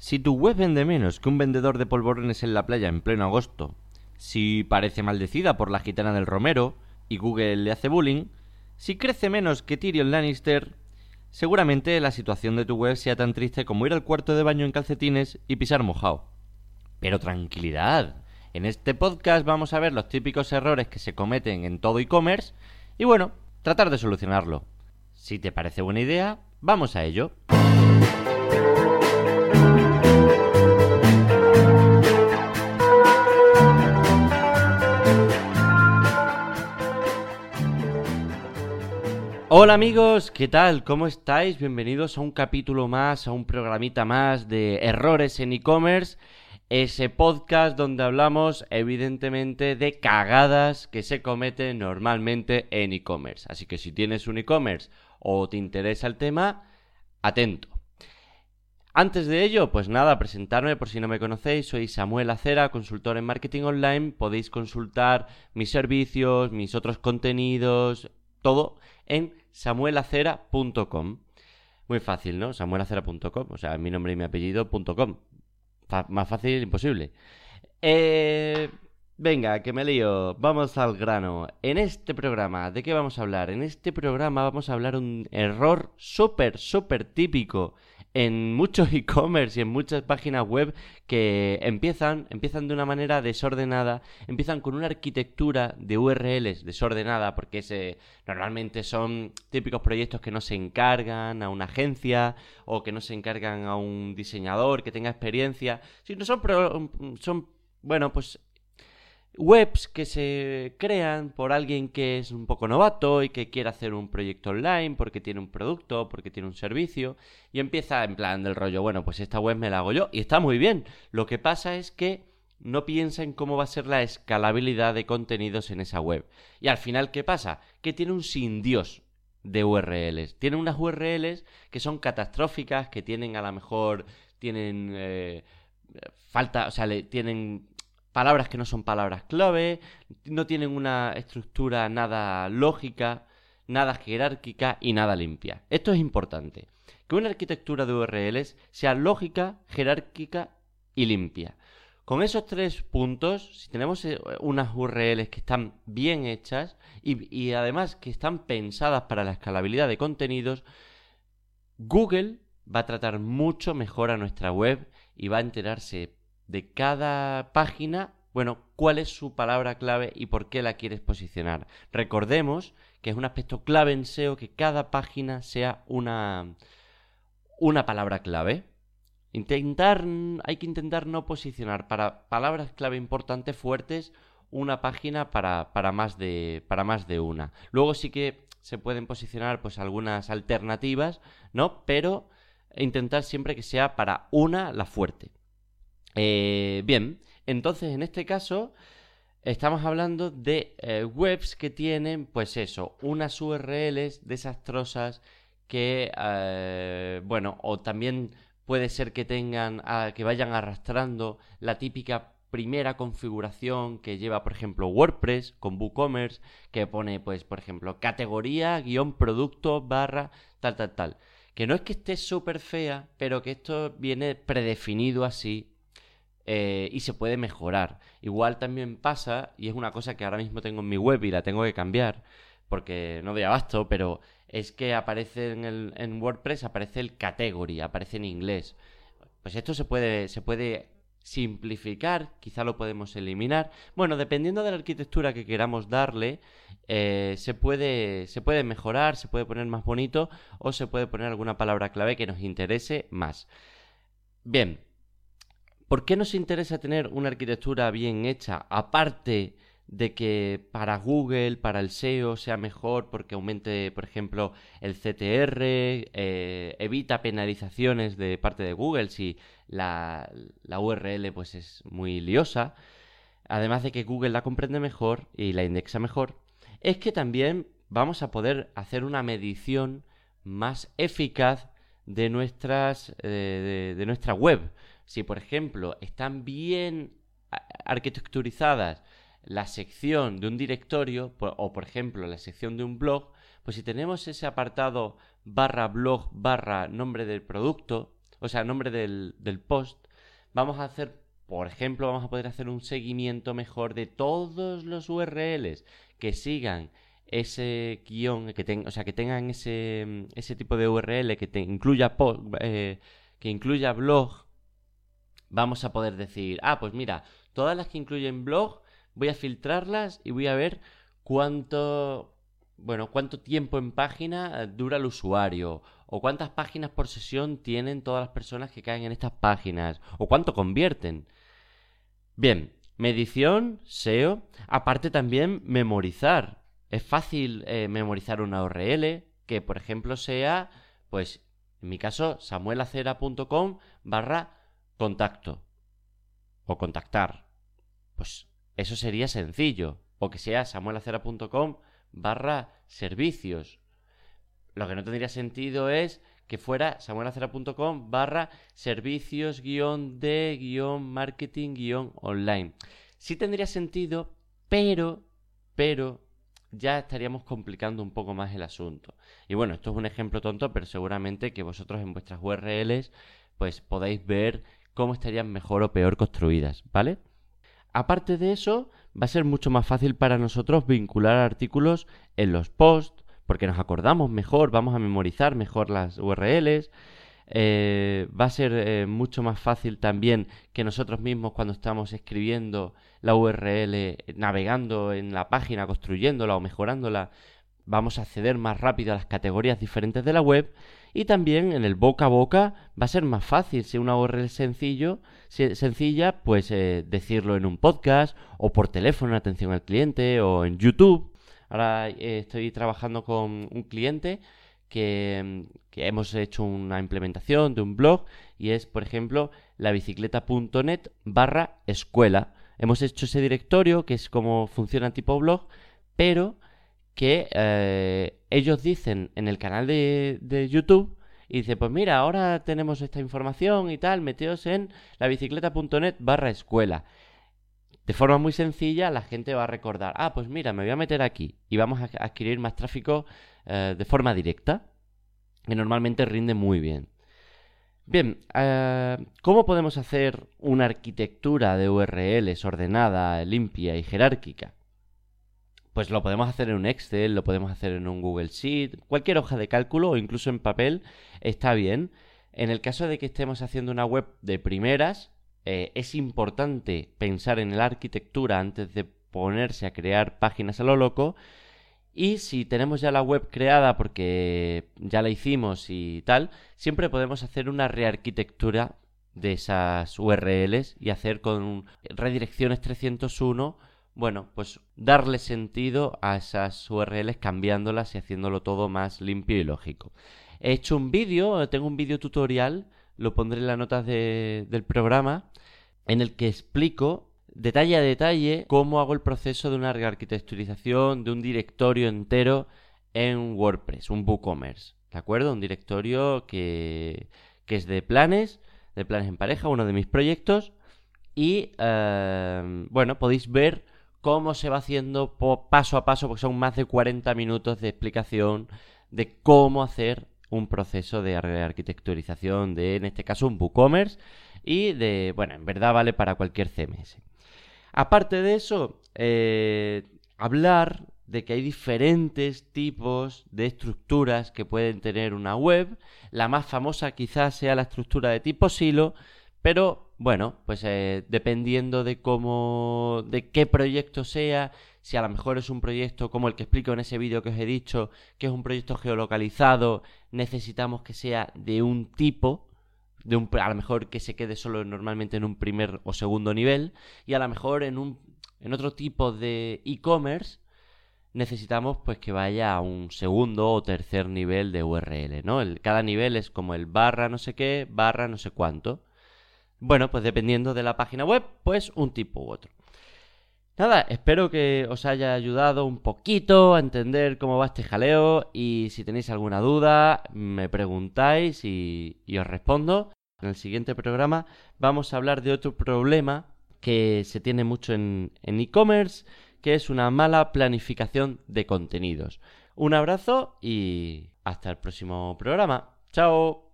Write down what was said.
Si tu web vende menos que un vendedor de polvorones en la playa en pleno agosto, si parece maldecida por la gitana del Romero y Google le hace bullying, si crece menos que Tyrion Lannister, seguramente la situación de tu web sea tan triste como ir al cuarto de baño en calcetines y pisar mojado. Pero tranquilidad, en este podcast vamos a ver los típicos errores que se cometen en todo e-commerce y bueno, tratar de solucionarlo. Si te parece buena idea, vamos a ello. Hola amigos, ¿qué tal? ¿Cómo estáis? Bienvenidos a un capítulo más, a un programita más de errores en e-commerce, ese podcast donde hablamos evidentemente de cagadas que se cometen normalmente en e-commerce. Así que si tienes un e-commerce o te interesa el tema, atento. Antes de ello, pues nada, presentarme por si no me conocéis, soy Samuel Acera, consultor en marketing online, podéis consultar mis servicios, mis otros contenidos, todo en samuelacera.com. Muy fácil, ¿no? samuelacera.com, o sea, mi nombre y mi apellido.com. más fácil imposible. Eh, venga, que me lío. Vamos al grano. En este programa, ¿de qué vamos a hablar? En este programa vamos a hablar un error súper, súper típico en muchos e-commerce y en muchas páginas web que empiezan, empiezan de una manera desordenada, empiezan con una arquitectura de URLs desordenada, porque ese, normalmente son típicos proyectos que no se encargan a una agencia o que no se encargan a un diseñador que tenga experiencia, sino son, son bueno, pues webs que se crean por alguien que es un poco novato y que quiere hacer un proyecto online porque tiene un producto, porque tiene un servicio y empieza en plan del rollo, bueno, pues esta web me la hago yo y está muy bien. Lo que pasa es que no piensa en cómo va a ser la escalabilidad de contenidos en esa web. Y al final, ¿qué pasa? Que tiene un sin Dios de URLs. Tiene unas URLs que son catastróficas, que tienen a lo mejor, tienen... Eh, falta, o sea, le, tienen palabras que no son palabras clave, no tienen una estructura nada lógica, nada jerárquica y nada limpia. Esto es importante. Que una arquitectura de URLs sea lógica, jerárquica y limpia. Con esos tres puntos, si tenemos eh, unas URLs que están bien hechas y, y además que están pensadas para la escalabilidad de contenidos, Google va a tratar mucho mejor a nuestra web y va a enterarse de cada página, bueno, cuál es su palabra clave y por qué la quieres posicionar. Recordemos que es un aspecto clave en SEO que cada página sea una, una palabra clave. Intentar, hay que intentar no posicionar para palabras clave importantes, fuertes, una página para, para, más de, para más de una. Luego sí que se pueden posicionar pues algunas alternativas, ¿no? Pero intentar siempre que sea para una la fuerte. Eh, bien, entonces en este caso estamos hablando de eh, webs que tienen, pues eso, unas URLs desastrosas que, eh, bueno, o también puede ser que tengan, que vayan arrastrando la típica primera configuración que lleva, por ejemplo, WordPress con WooCommerce, que pone, pues, por ejemplo, categoría, guion, producto, barra, tal, tal, tal. Que no es que esté súper fea, pero que esto viene predefinido así eh, y se puede mejorar. Igual también pasa, y es una cosa que ahora mismo tengo en mi web y la tengo que cambiar, porque no doy abasto, pero es que aparece en, el, en WordPress, aparece el category, aparece en inglés. Pues esto se puede, se puede simplificar, quizá lo podemos eliminar. Bueno, dependiendo de la arquitectura que queramos darle, eh, se, puede, se puede mejorar, se puede poner más bonito o se puede poner alguna palabra clave que nos interese más. Bien, ¿Por qué nos interesa tener una arquitectura bien hecha? Aparte de que para Google, para el SEO sea mejor porque aumente, por ejemplo, el CTR, eh, evita penalizaciones de parte de Google si la, URL pues es muy liosa, además de que Google la comprende mejor y la indexa mejor, es que también vamos a poder hacer una medición más eficaz de, nuestras, eh, de nuestra web. Si, por ejemplo, están bien arquitecturizadas la sección de un directorio o, por ejemplo, la sección de un blog, pues si tenemos ese apartado barra blog barra nombre del producto o sea, nombre del, del post, vamos a hacer, por ejemplo, vamos a poder hacer un seguimiento mejor de todos los URLs que sigan ese guion, que o sea, que tengan ese, ese tipo de URL que te incluya, eh, que incluya blog, vamos a poder decir, ah, pues mira, todas las que incluyen blog, voy a filtrarlas y voy a ver cuánto, bueno, cuánto tiempo en página dura el usuario, o cuántas páginas por sesión tienen todas las personas que caen en estas páginas, o cuánto convierten. Bien, medición, SEO, aparte también memorizar. Es fácil eh, memorizar una URL que, por ejemplo, sea, pues, en mi caso, samuelacera.com barra contacto o contactar. Pues eso sería sencillo. O que sea samuelacera.com barra servicios. Lo que no tendría sentido es que fuera samuelacera.com barra servicios guion de guion marketing guion online. Sí tendría sentido, pero, pero ya estaríamos complicando un poco más el asunto. Y bueno, esto es un ejemplo tonto, pero seguramente que vosotros en vuestras URLs pues podéis ver cómo estarían mejor o peor construidas, ¿vale? Aparte de eso, va a ser mucho más fácil para nosotros vincular artículos en los posts, porque nos acordamos mejor, vamos a memorizar mejor las URLs. Eh, va a ser eh, mucho más fácil también que nosotros mismos cuando estamos escribiendo la URL, navegando en la página, construyéndola o mejorándola, vamos a acceder más rápido a las categorías diferentes de la web y también en el boca a boca va a ser más fácil si una URL sencillo, sencilla, pues eh, decirlo en un podcast o por teléfono en atención al cliente o en YouTube. Ahora eh, estoy trabajando con un cliente que, que, hemos hecho una implementación de un blog y es, por ejemplo, labicicleta.net barra escuela. Hemos hecho ese directorio que es como funciona tipo blog, pero que eh, ellos dicen en el canal de, YouTube y dice, pues mira, ahora tenemos esta información y tal, meteos en la bicicleta.net barra escuela. De forma muy sencilla, la gente va a recordar, ah, pues mira, me voy a meter aquí y vamos a adquirir más tráfico eh, de forma directa, que normalmente rinde muy bien. Bien, eh, ¿cómo podemos hacer una arquitectura de URLs ordenada, limpia y jerárquica? Pues lo podemos hacer en un Excel, lo podemos hacer en un Google Sheet, cualquier hoja de cálculo o incluso en papel está bien. En el caso de que estemos haciendo una web de primeras, eh, es importante pensar en la arquitectura antes de ponerse a crear páginas a lo loco. Y si tenemos ya la web creada porque ya la hicimos y tal, siempre podemos hacer una rearquitectura de esas URLs y hacer con redirecciones 301 bueno, pues darle sentido a esas URLs cambiándolas y haciéndolo todo más limpio y lógico. He hecho un vídeo, tengo un vídeo tutorial, lo pondré en las notas del programa, en el que explico detalle a detalle cómo hago el proceso de una rearquitecturización de un directorio entero en WordPress, un WooCommerce, ¿de acuerdo? Un directorio que, que es de planes, de planes en pareja, uno de mis proyectos, y eh, bueno, podéis ver cómo se va haciendo paso a paso, porque son más de 40 minutos de explicación de cómo hacer un proceso de arquitecturización de, en este caso, un WooCommerce y de, bueno, en verdad vale para cualquier CMS. Aparte de eso, eh, hablar de que hay diferentes tipos de estructuras que pueden tener una web. La más famosa quizás sea la estructura de tipo silo, pero bueno, pues eh, dependiendo de cómo, de qué proyecto sea, si a lo mejor es un proyecto como el que explico en ese vídeo que os he dicho, que es un proyecto geolocalizado, necesitamos que sea de un tipo, de un, a lo mejor que se quede solo normalmente en un primer o segundo nivel, y a lo mejor en un, en otro tipo de e-commerce necesitamos pues que vaya a un segundo o tercer nivel de URL, ¿no? Cada nivel es como el barra no sé qué, barra no sé cuánto. Bueno, pues dependiendo de la página web, pues un tipo u otro. Nada, espero que os haya ayudado un poquito a entender cómo va este jaleo y si tenéis alguna duda me preguntáis y, os respondo. En el siguiente programa vamos a hablar de otro problema que se tiene mucho en e-commerce, que es una mala planificación de contenidos. Un abrazo y hasta el próximo programa. Chao.